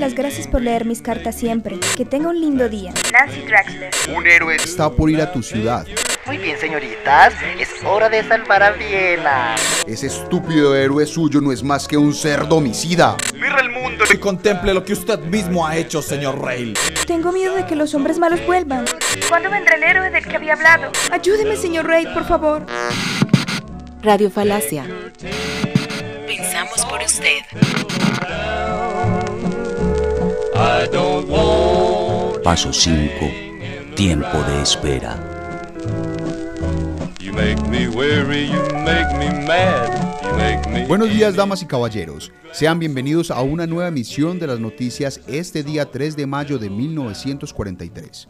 las gracias por leer mis cartas siempre. Que tenga un lindo día. Nancy Draxler. Un héroe está por ir a tu ciudad. Muy bien, señoritas. Es hora de salvar a Viena. Ese estúpido héroe suyo no es más que un cerdo homicida. Mira el mundo y contemple lo que usted mismo ha hecho, señor Rail. Tengo miedo de que los hombres malos vuelvan. ¿Cuándo vendrá el héroe del que había hablado? Ayúdeme, señor Raid, por favor. Radio Falacia. Pensamos por usted. Paso 5. Tiempo de espera. Buenos días, damas y caballeros. Sean bienvenidos a una nueva emisión de las noticias este día 3 de mayo de 1943.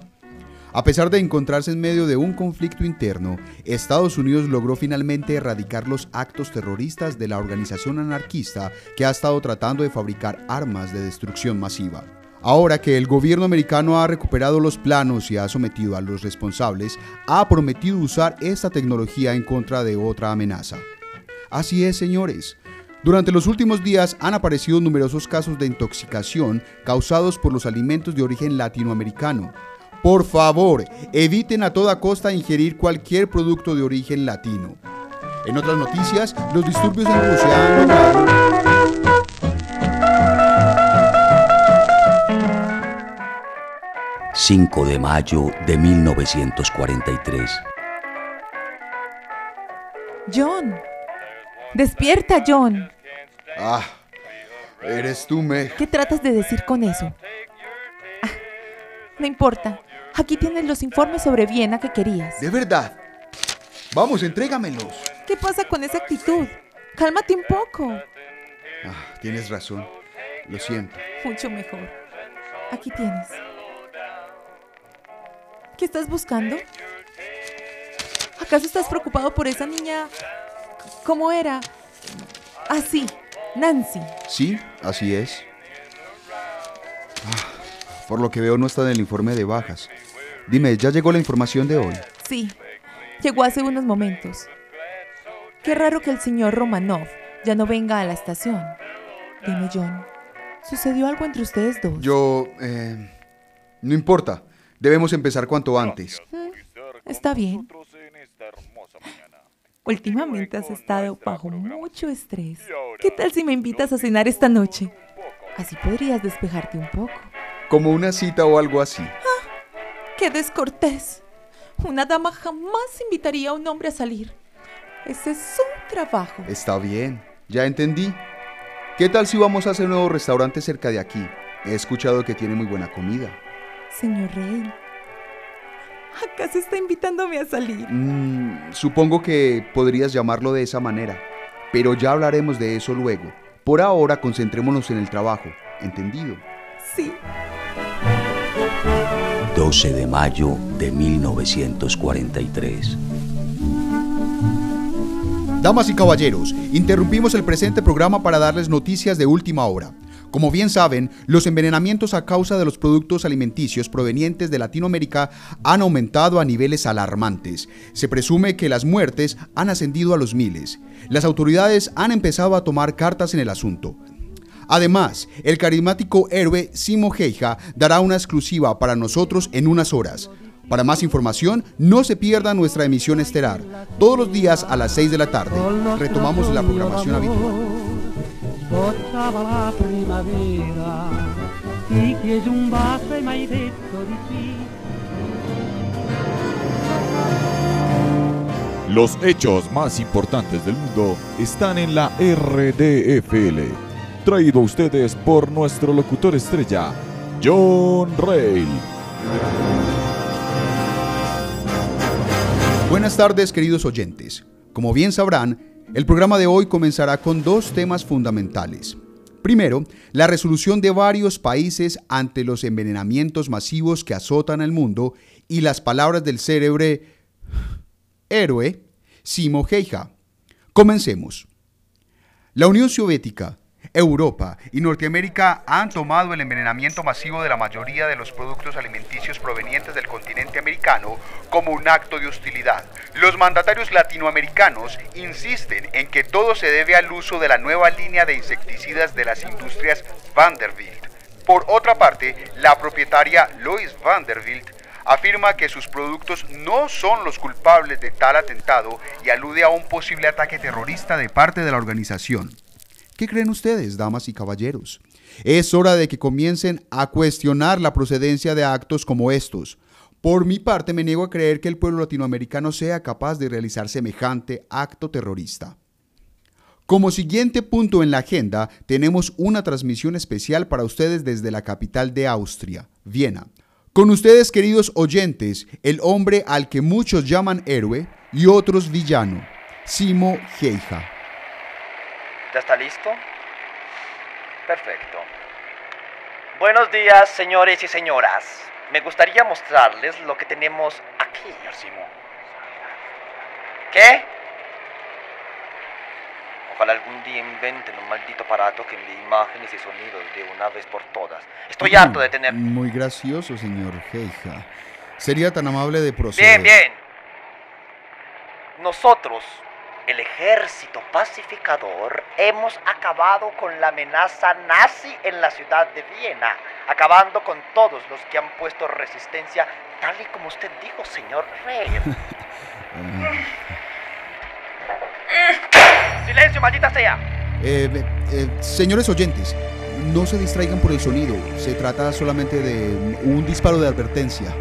A pesar de encontrarse en medio de un conflicto interno, Estados Unidos logró finalmente erradicar los actos terroristas de la organización anarquista que ha estado tratando de fabricar armas de destrucción masiva. Ahora que el gobierno americano ha recuperado los planos y ha sometido a los responsables, ha prometido usar esta tecnología en contra de otra amenaza. Así es, señores. Durante los últimos días han aparecido numerosos casos de intoxicación causados por los alimentos de origen latinoamericano. Por favor, eviten a toda costa ingerir cualquier producto de origen latino. En otras noticias, los disturbios en Rusia han. 5 de mayo de 1943. John. Despierta, John. Ah, eres tú, Meg. ¿Qué tratas de decir con eso? Ah, no importa. Aquí tienes los informes sobre Viena que querías. De verdad. Vamos, entrégamelos. ¿Qué pasa con esa actitud? Cálmate un poco. Ah, tienes razón. Lo siento. Mucho mejor. Aquí tienes. ¿Qué estás buscando? ¿Acaso estás preocupado por esa niña? ¿Cómo era? Ah, sí, Nancy. Sí, así es. Ah, por lo que veo no está en el informe de bajas. Dime, ¿ya llegó la información de hoy? Sí, llegó hace unos momentos. Qué raro que el señor Romanov ya no venga a la estación. Dime, John, ¿sucedió algo entre ustedes dos? Yo... Eh, no importa. Debemos empezar cuanto antes. Está bien. Últimamente has estado bajo mucho estrés. ¿Qué tal si me invitas a cenar esta noche? Así podrías despejarte un poco. Como una cita o algo así. Ah, ¡Qué descortés! Una dama jamás invitaría a un hombre a salir. Ese es su trabajo. Está bien, ya entendí. ¿Qué tal si vamos a hacer un nuevo restaurante cerca de aquí? He escuchado que tiene muy buena comida. Señor Rey, ¿acaso está invitándome a salir? Mm, supongo que podrías llamarlo de esa manera, pero ya hablaremos de eso luego. Por ahora concentrémonos en el trabajo, ¿entendido? Sí. 12 de mayo de 1943. Damas y caballeros, interrumpimos el presente programa para darles noticias de última hora. Como bien saben, los envenenamientos a causa de los productos alimenticios provenientes de Latinoamérica han aumentado a niveles alarmantes. Se presume que las muertes han ascendido a los miles. Las autoridades han empezado a tomar cartas en el asunto. Además, el carismático héroe Simo Heija dará una exclusiva para nosotros en unas horas. Para más información, no se pierda nuestra emisión estelar, todos los días a las 6 de la tarde. Retomamos la programación habitual. Los hechos más importantes del mundo están en la RDFL. Traído a ustedes por nuestro locutor estrella, John Rail. Buenas tardes, queridos oyentes. Como bien sabrán, el programa de hoy comenzará con dos temas fundamentales. Primero, la resolución de varios países ante los envenenamientos masivos que azotan al mundo y las palabras del célebre héroe Simo Heija. Comencemos. La Unión Soviética, Europa y Norteamérica han tomado el envenenamiento masivo de la mayoría de los productos alimenticios provenientes del continente americano como un acto de hostilidad. Los mandatarios latinoamericanos insisten en que todo se debe al uso de la nueva línea de insecticidas de las industrias Vanderbilt. Por otra parte, la propietaria Lois Vanderbilt afirma que sus productos no son los culpables de tal atentado y alude a un posible ataque terrorista de parte de la organización. ¿Qué creen ustedes, damas y caballeros? Es hora de que comiencen a cuestionar la procedencia de actos como estos. Por mi parte, me niego a creer que el pueblo latinoamericano sea capaz de realizar semejante acto terrorista. Como siguiente punto en la agenda, tenemos una transmisión especial para ustedes desde la capital de Austria, Viena. Con ustedes, queridos oyentes, el hombre al que muchos llaman héroe y otros villano, Simo Geija. ¿Ya está listo? Perfecto. Buenos días, señores y señoras. Me gustaría mostrarles lo que tenemos aquí. Simo. ¿Qué? Ojalá algún día inventen un maldito aparato que envíe imágenes y sonidos de una vez por todas. Estoy harto de tener... Muy gracioso, señor Geija. Sería tan amable de proceder. Bien, bien. Nosotros, el ejército pacificador, hemos acabado con la amenaza nazi en la ciudad de Viena, acabando con todos los que han puesto resistencia, tal y como usted dijo, señor Rey. ¡Silencio, maldita sea! Eh, eh, señores oyentes, no se distraigan por el sonido. Se trata solamente de un disparo de advertencia.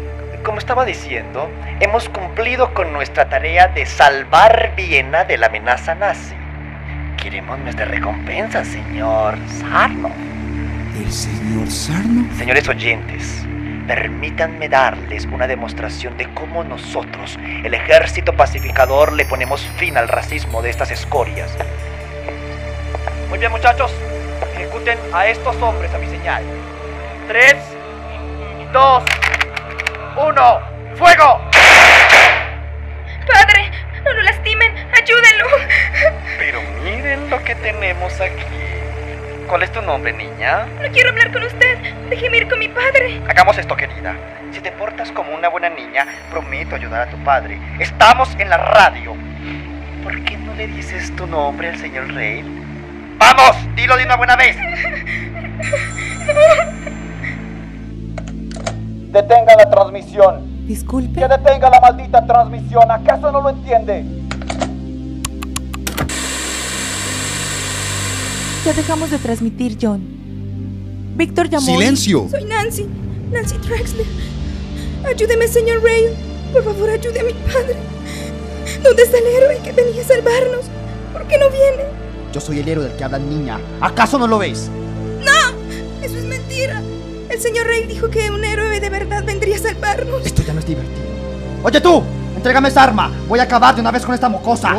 Como estaba diciendo, hemos cumplido con nuestra tarea de salvar Viena de la amenaza nazi. Queremos nuestra recompensa, señor Sarno. ¿El señor Sarno? Señores oyentes, permítanme darles una demostración de cómo nosotros, el ejército pacificador, le ponemos fin al racismo de estas escorias. Muy bien, muchachos, ejecuten a estos hombres a mi señal. Tres, dos, uno, ¡fuego! Padre, no lo lastimen, ayúdenlo. Pero miren lo que tenemos aquí. ¿Cuál es tu nombre, niña? No quiero hablar con usted. Déjeme ir con mi padre. Hagamos esto, querida. Si te portas como una buena niña, prometo ayudar a tu padre. Estamos en la radio. ¿Por qué no le dices tu nombre al señor Rey? ¡Vamos! ¡Dilo de una buena vez! Detenga la transmisión. Disculpe. Que detenga la maldita transmisión. ¿Acaso no lo entiende? Ya dejamos de transmitir, John. Víctor llamó. y- ¡Silencio! Soy Nancy, Nancy Drexler. Ayúdeme, señor Ray. Por favor, ayude a mi padre. ¿Dónde está el héroe que venía a salvarnos? ¿Por qué no viene? Yo soy el héroe del que habla niña. ¿Acaso no lo ves? ¡No! Eso es mentira. El señor Ray dijo que un héroe de verdad vendría a salvarnos. Esto ya no es divertido. Oye tú, entrégame esa arma. Voy a acabar de una vez con esta mocosa.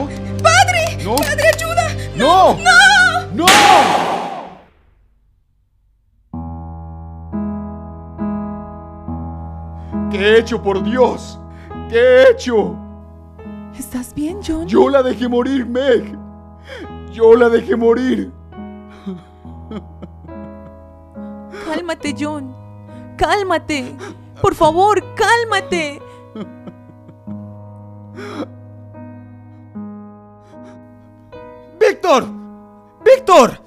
¡Padre! ¡No! ¡Padre, ayuda! ¡No! ¡No! ¡No! ¿Qué he hecho, por Dios? ¿Qué he hecho? ¿Estás bien, John? Yo la dejé morir, Meg. Yo la dejé morir. Cálmate, John. Cálmate. Por favor, cálmate. ¡Víctor! ¡Víctor!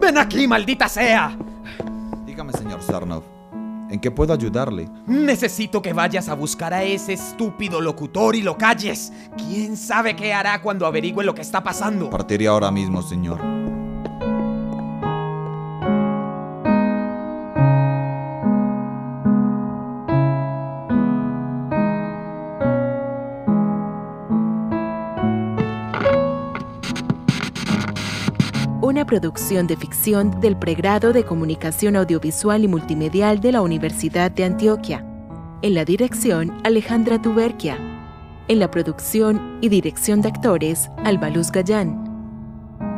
¡Ven aquí, maldita sea! Dígame, señor Sarnov, ¿en qué puedo ayudarle? Necesito que vayas a buscar a ese estúpido locutor y lo calles. ¿Quién sabe qué hará cuando averigüe lo que está pasando? Partiré ahora mismo, señor. Producción de ficción del pregrado de Comunicación Audiovisual y Multimedial de la Universidad de Antioquia. En la dirección, Alejandra Tuberquia. En la producción y dirección de actores, Alba Luz Gallán.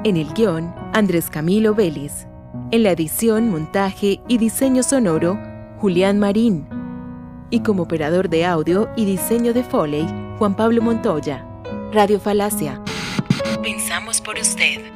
En el guion, Andrés Camilo Vélez. En la edición, montaje y diseño sonoro, Julián Marín. Y como operador de audio y diseño de Foley, Juan Pablo Montoya. Radio Falacia. Pensamos por usted.